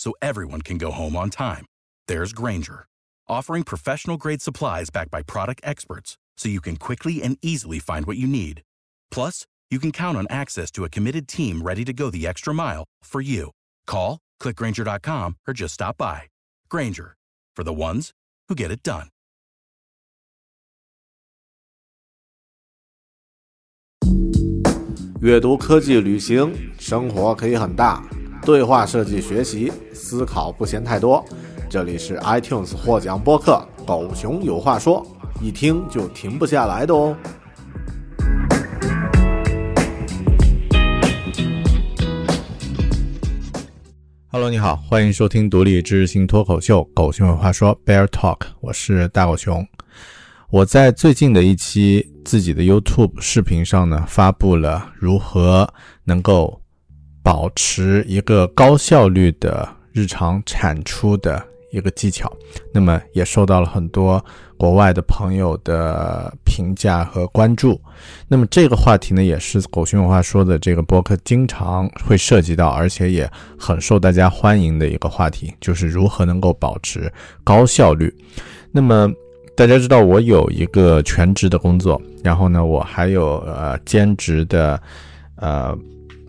so everyone can go home on time, there's Granger, offering professional grade supplies backed by product experts so you can quickly and easily find what you need. Plus, you can count on access to a committed team ready to go the extra mile for you. Call, clickgranger.com, or just stop by. Granger, for the ones who get it done. 阅读、科技、旅行，生活可以很大。 对话设计学习，思考不嫌太多。这里是 iTunes 获奖播客《狗熊有话说》，一听就停不下来的哦。Hello，你好，欢迎收听独立知识型脱口秀《狗熊有话说》（Bear Talk），我是大狗熊。我在最近的一期自己的 YouTube 视频上呢，发布了如何能够。保持一个高效率的日常产出的一个技巧，那么也受到了很多国外的朋友的评价和关注。那么这个话题呢，也是狗熊有话说的这个博客经常会涉及到，而且也很受大家欢迎的一个话题，就是如何能够保持高效率。那么大家知道，我有一个全职的工作，然后呢，我还有呃兼职的呃。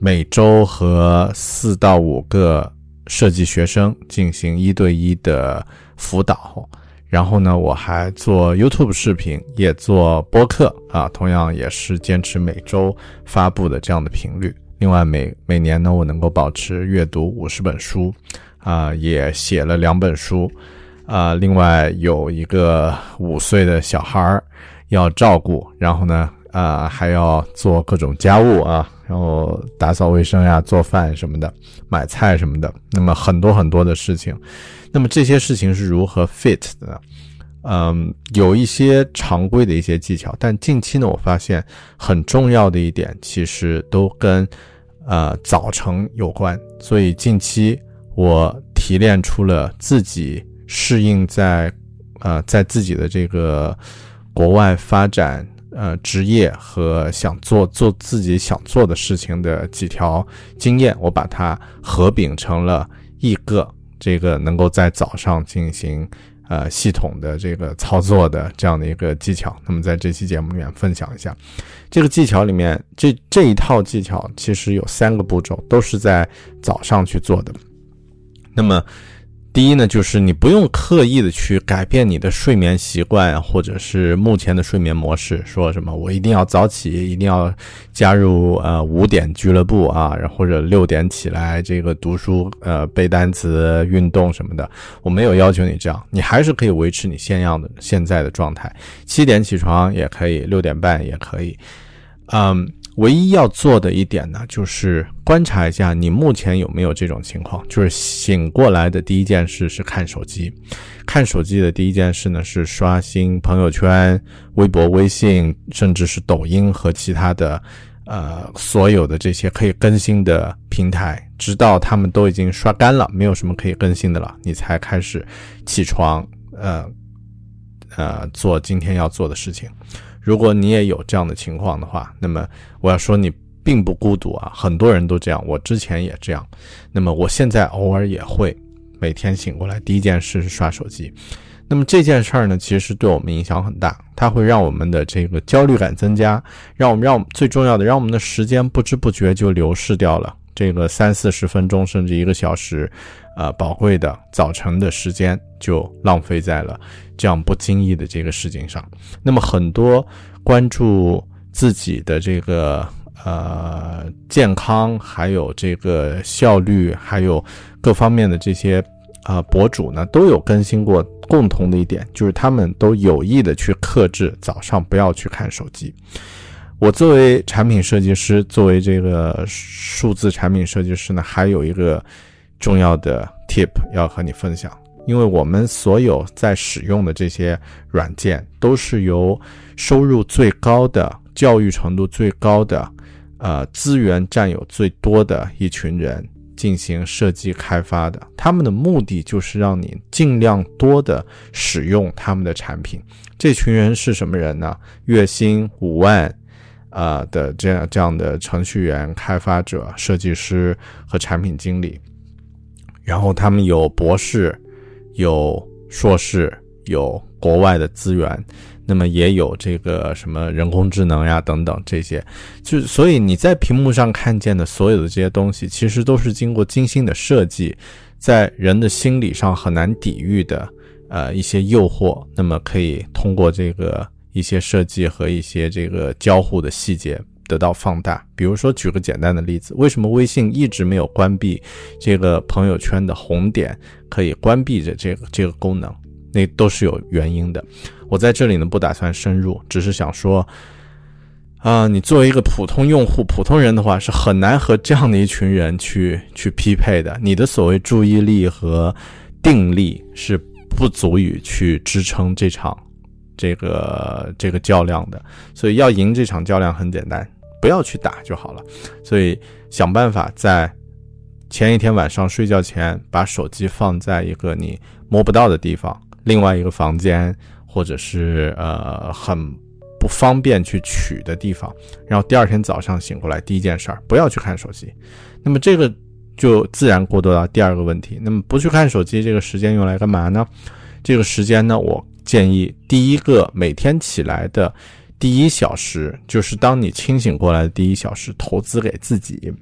每周和四到五个设计学生进行一对一的辅导，然后呢，我还做 YouTube 视频，也做播客啊，同样也是坚持每周发布的这样的频率。另外，每每年呢，我能够保持阅读五十本书，啊，也写了两本书，啊，另外有一个五岁的小孩儿要照顾，然后呢，啊，还要做各种家务啊。然后打扫卫生呀、做饭什么的、买菜什么的，那么很多很多的事情。那么这些事情是如何 fit 的呢？嗯，有一些常规的一些技巧，但近期呢，我发现很重要的一点，其实都跟呃早晨有关。所以近期我提炼出了自己适应在呃在自己的这个国外发展。呃，职业和想做做自己想做的事情的几条经验，我把它合并成了一个这个能够在早上进行呃系统的这个操作的这样的一个技巧。那么在这期节目里面分享一下，这个技巧里面这这一套技巧其实有三个步骤，都是在早上去做的。那么。第一呢，就是你不用刻意的去改变你的睡眠习惯，或者是目前的睡眠模式。说什么我一定要早起，一定要加入呃五点俱乐部啊，然后或者六点起来这个读书、呃背单词、运动什么的。我没有要求你这样，你还是可以维持你现样的现在的状态。七点起床也可以，六点半也可以。嗯。唯一要做的一点呢，就是观察一下你目前有没有这种情况，就是醒过来的第一件事是看手机，看手机的第一件事呢是刷新朋友圈、微博、微信，甚至是抖音和其他的，呃，所有的这些可以更新的平台，直到他们都已经刷干了，没有什么可以更新的了，你才开始起床，呃，呃，做今天要做的事情。如果你也有这样的情况的话，那么我要说你并不孤独啊，很多人都这样，我之前也这样。那么我现在偶尔也会每天醒过来第一件事是刷手机。那么这件事儿呢，其实对我们影响很大，它会让我们的这个焦虑感增加，让我们让最重要的，让我们的时间不知不觉就流逝掉了。这个三四十分钟甚至一个小时，呃，宝贵的早晨的时间就浪费在了这样不经意的这个事情上。那么很多关注自己的这个呃健康，还有这个效率，还有各方面的这些啊博主呢，都有更新过共同的一点，就是他们都有意的去克制早上不要去看手机。我作为产品设计师，作为这个数字产品设计师呢，还有一个重要的 tip 要和你分享。因为我们所有在使用的这些软件，都是由收入最高的、教育程度最高的、呃资源占有最多的一群人进行设计开发的。他们的目的就是让你尽量多的使用他们的产品。这群人是什么人呢？月薪五万，啊的这样这样的程序员、开发者、设计师和产品经理，然后他们有博士。有硕士，有国外的资源，那么也有这个什么人工智能呀等等这些，就所以你在屏幕上看见的所有的这些东西，其实都是经过精心的设计，在人的心理上很难抵御的呃一些诱惑，那么可以通过这个一些设计和一些这个交互的细节。得到放大。比如说，举个简单的例子，为什么微信一直没有关闭这个朋友圈的红点可以关闭着这个这个功能？那都是有原因的。我在这里呢不打算深入，只是想说，啊，你作为一个普通用户、普通人的话，是很难和这样的一群人去去匹配的。你的所谓注意力和定力是不足以去支撑这场这个这个较量的。所以要赢这场较量很简单。不要去打就好了，所以想办法在前一天晚上睡觉前把手机放在一个你摸不到的地方，另外一个房间，或者是呃很不方便去取的地方。然后第二天早上醒过来，第一件事儿不要去看手机。那么这个就自然过渡到第二个问题。那么不去看手机，这个时间用来干嘛呢？这个时间呢，我建议第一个每天起来的。第一小时就是当你清醒过来的第一小时，投资给自己。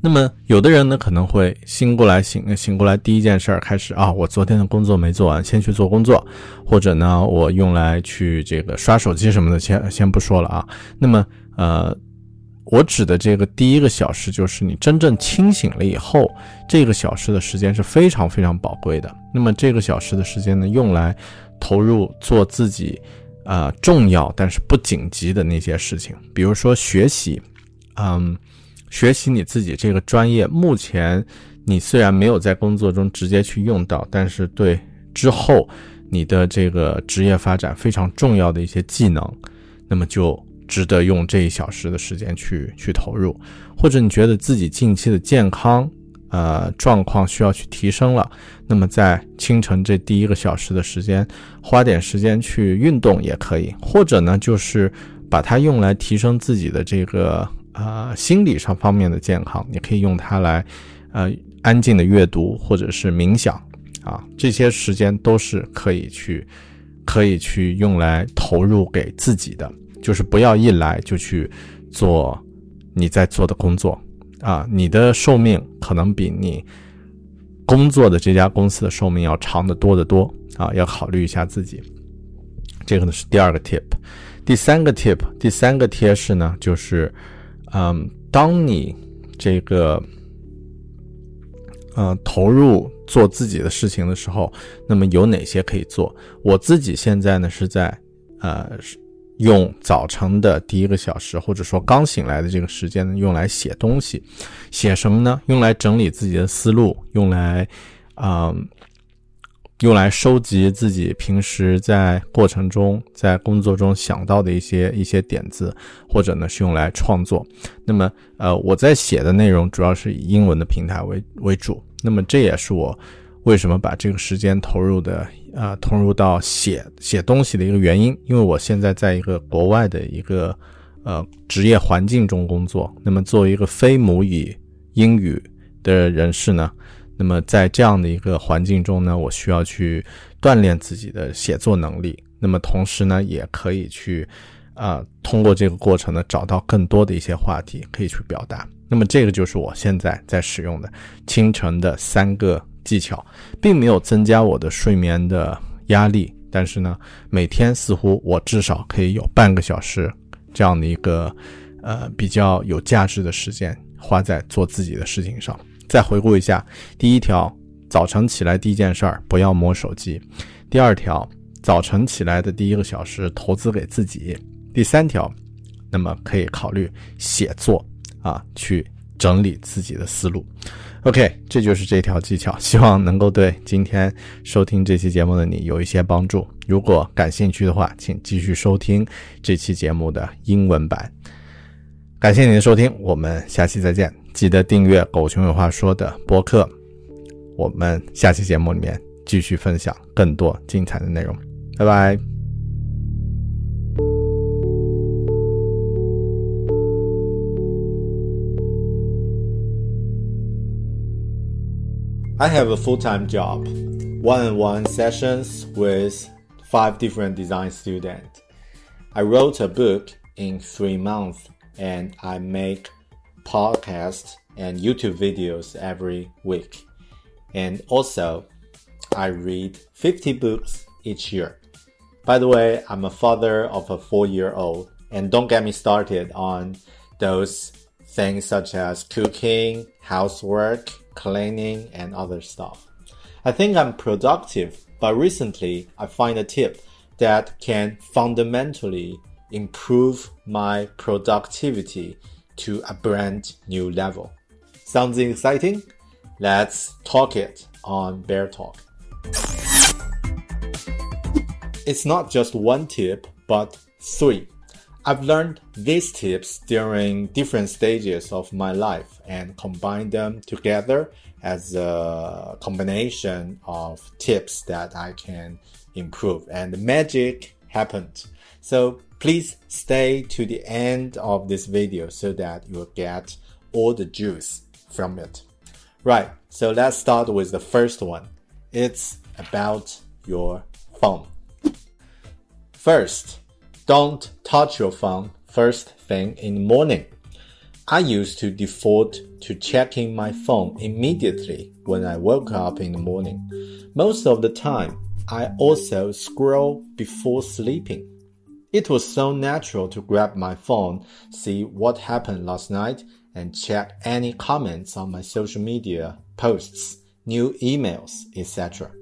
那么，有的人呢可能会醒过来，醒醒过来第一件事儿开始啊，我昨天的工作没做完，先去做工作，或者呢，我用来去这个刷手机什么的，先先不说了啊。那么，呃，我指的这个第一个小时，就是你真正清醒了以后，这个小时的时间是非常非常宝贵的。那么，这个小时的时间呢，用来投入做自己。啊，重要但是不紧急的那些事情，比如说学习，嗯，学习你自己这个专业，目前你虽然没有在工作中直接去用到，但是对之后你的这个职业发展非常重要的一些技能，那么就值得用这一小时的时间去去投入，或者你觉得自己近期的健康。呃，状况需要去提升了，那么在清晨这第一个小时的时间，花点时间去运动也可以，或者呢，就是把它用来提升自己的这个呃心理上方面的健康，你可以用它来呃安静的阅读或者是冥想啊，这些时间都是可以去可以去用来投入给自己的，就是不要一来就去做你在做的工作。啊，你的寿命可能比你工作的这家公司的寿命要长得多得多啊！要考虑一下自己。这个呢是第二个 tip，第三个 tip，第三个贴士呢就是，嗯，当你这个嗯投入做自己的事情的时候，那么有哪些可以做？我自己现在呢是在呃。用早晨的第一个小时，或者说刚醒来的这个时间，用来写东西，写什么呢？用来整理自己的思路，用来，嗯，用来收集自己平时在过程中、在工作中想到的一些一些点子，或者呢是用来创作。那么，呃，我在写的内容主要是以英文的平台为为主。那么，这也是我。为什么把这个时间投入的啊投入到写写东西的一个原因？因为我现在在一个国外的一个呃职业环境中工作。那么作为一个非母语英语的人士呢，那么在这样的一个环境中呢，我需要去锻炼自己的写作能力。那么同时呢，也可以去啊通过这个过程呢，找到更多的一些话题可以去表达。那么这个就是我现在在使用的清晨的三个。技巧并没有增加我的睡眠的压力，但是呢，每天似乎我至少可以有半个小时这样的一个呃比较有价值的时间花在做自己的事情上。再回顾一下，第一条，早晨起来第一件事儿不要摸手机；第二条，早晨起来的第一个小时投资给自己；第三条，那么可以考虑写作啊，去整理自己的思路。OK，这就是这条技巧，希望能够对今天收听这期节目的你有一些帮助。如果感兴趣的话，请继续收听这期节目的英文版。感谢您的收听，我们下期再见。记得订阅“狗熊有话说”的播客，我们下期节目里面继续分享更多精彩的内容。拜拜。I have a full-time job, one-on-one sessions with five different design students. I wrote a book in three months and I make podcasts and YouTube videos every week. And also, I read 50 books each year. By the way, I'm a father of a four year old, and don't get me started on those things such as cooking, housework, cleaning, and other stuff. I think I'm productive, but recently I find a tip that can fundamentally improve my productivity to a brand new level. Sounds exciting? Let's talk it on Bear Talk. It's not just one tip, but three. I've learned these tips during different stages of my life and combined them together as a combination of tips that I can improve. And the magic happened. So please stay to the end of this video so that you'll get all the juice from it. Right, so let's start with the first one. It's about your phone. First, don't touch your phone first thing in the morning. I used to default to checking my phone immediately when I woke up in the morning. Most of the time, I also scroll before sleeping. It was so natural to grab my phone, see what happened last night, and check any comments on my social media posts, new emails, etc.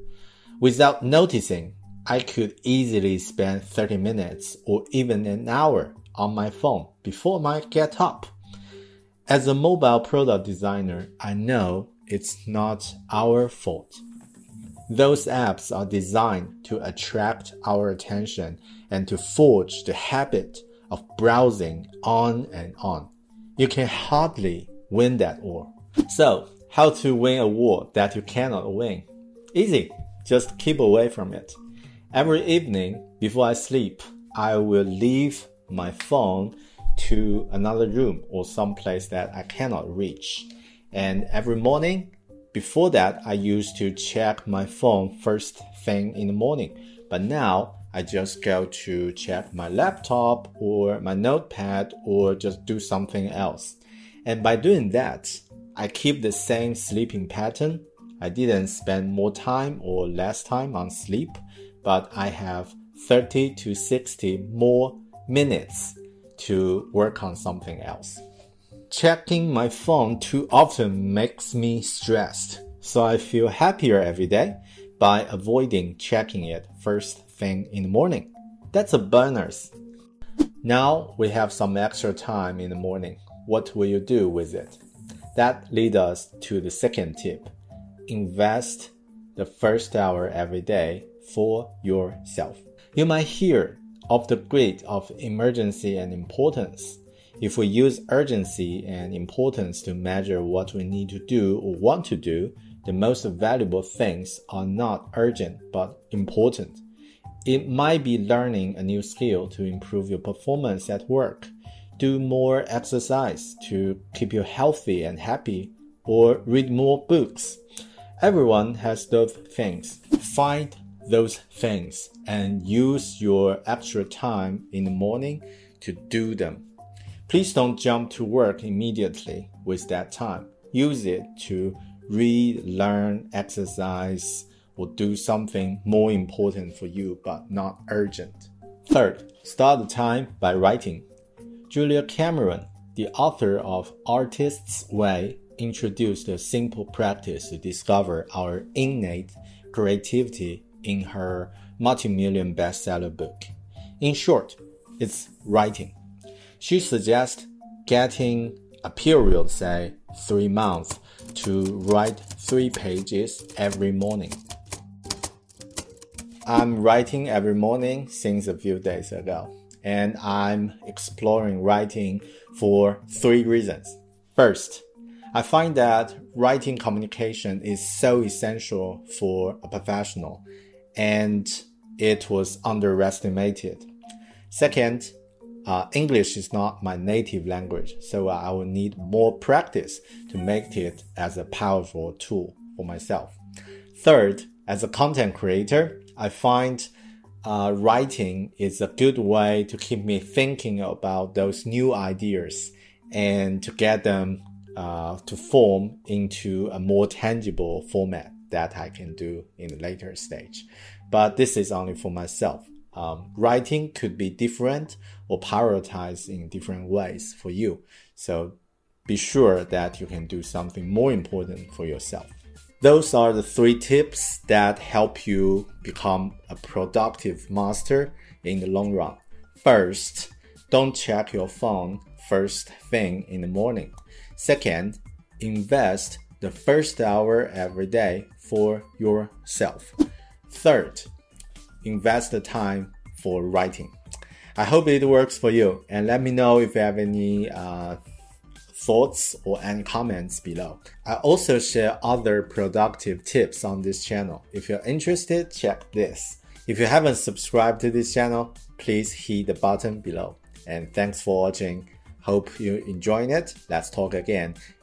Without noticing, I could easily spend 30 minutes or even an hour on my phone before I get up. As a mobile product designer, I know it's not our fault. Those apps are designed to attract our attention and to forge the habit of browsing on and on. You can hardly win that war. So, how to win a war that you cannot win? Easy. Just keep away from it. Every evening before I sleep, I will leave my phone to another room or some place that I cannot reach. And every morning, before that, I used to check my phone first thing in the morning. But now I just go to check my laptop or my notepad or just do something else. And by doing that, I keep the same sleeping pattern. I didn't spend more time or less time on sleep but I have 30 to 60 more minutes to work on something else. Checking my phone too often makes me stressed, so I feel happier every day by avoiding checking it first thing in the morning. That's a bonus. Now we have some extra time in the morning. What will you do with it? That leads us to the second tip. Invest the first hour every day for yourself. You might hear of the grade of emergency and importance. If we use urgency and importance to measure what we need to do or want to do, the most valuable things are not urgent but important. It might be learning a new skill to improve your performance at work, do more exercise to keep you healthy and happy, or read more books. Everyone has those things. Find those things and use your extra time in the morning to do them. Please don't jump to work immediately with that time. Use it to read, learn, exercise, or do something more important for you but not urgent. Third, start the time by writing. Julia Cameron, the author of Artist's Way, introduced a simple practice to discover our innate creativity in her multi-million bestseller book. In short, it's writing. She suggests getting a period, say three months, to write three pages every morning. I'm writing every morning since a few days ago, and I'm exploring writing for three reasons. First, I find that writing communication is so essential for a professional, and it was underestimated. Second, uh, English is not my native language, so I will need more practice to make it as a powerful tool for myself. Third, as a content creator, I find uh, writing is a good way to keep me thinking about those new ideas and to get them uh, to form into a more tangible format that I can do in a later stage. But this is only for myself. Um, writing could be different or prioritized in different ways for you. So be sure that you can do something more important for yourself. Those are the three tips that help you become a productive master in the long run. First, don't check your phone first thing in the morning. Second, invest the first hour every day for yourself. Third, invest the time for writing. I hope it works for you and let me know if you have any uh, thoughts or any comments below. I also share other productive tips on this channel. If you're interested, check this. If you haven't subscribed to this channel, please hit the button below. And thanks for watching. Hope you're enjoying it. Let's talk again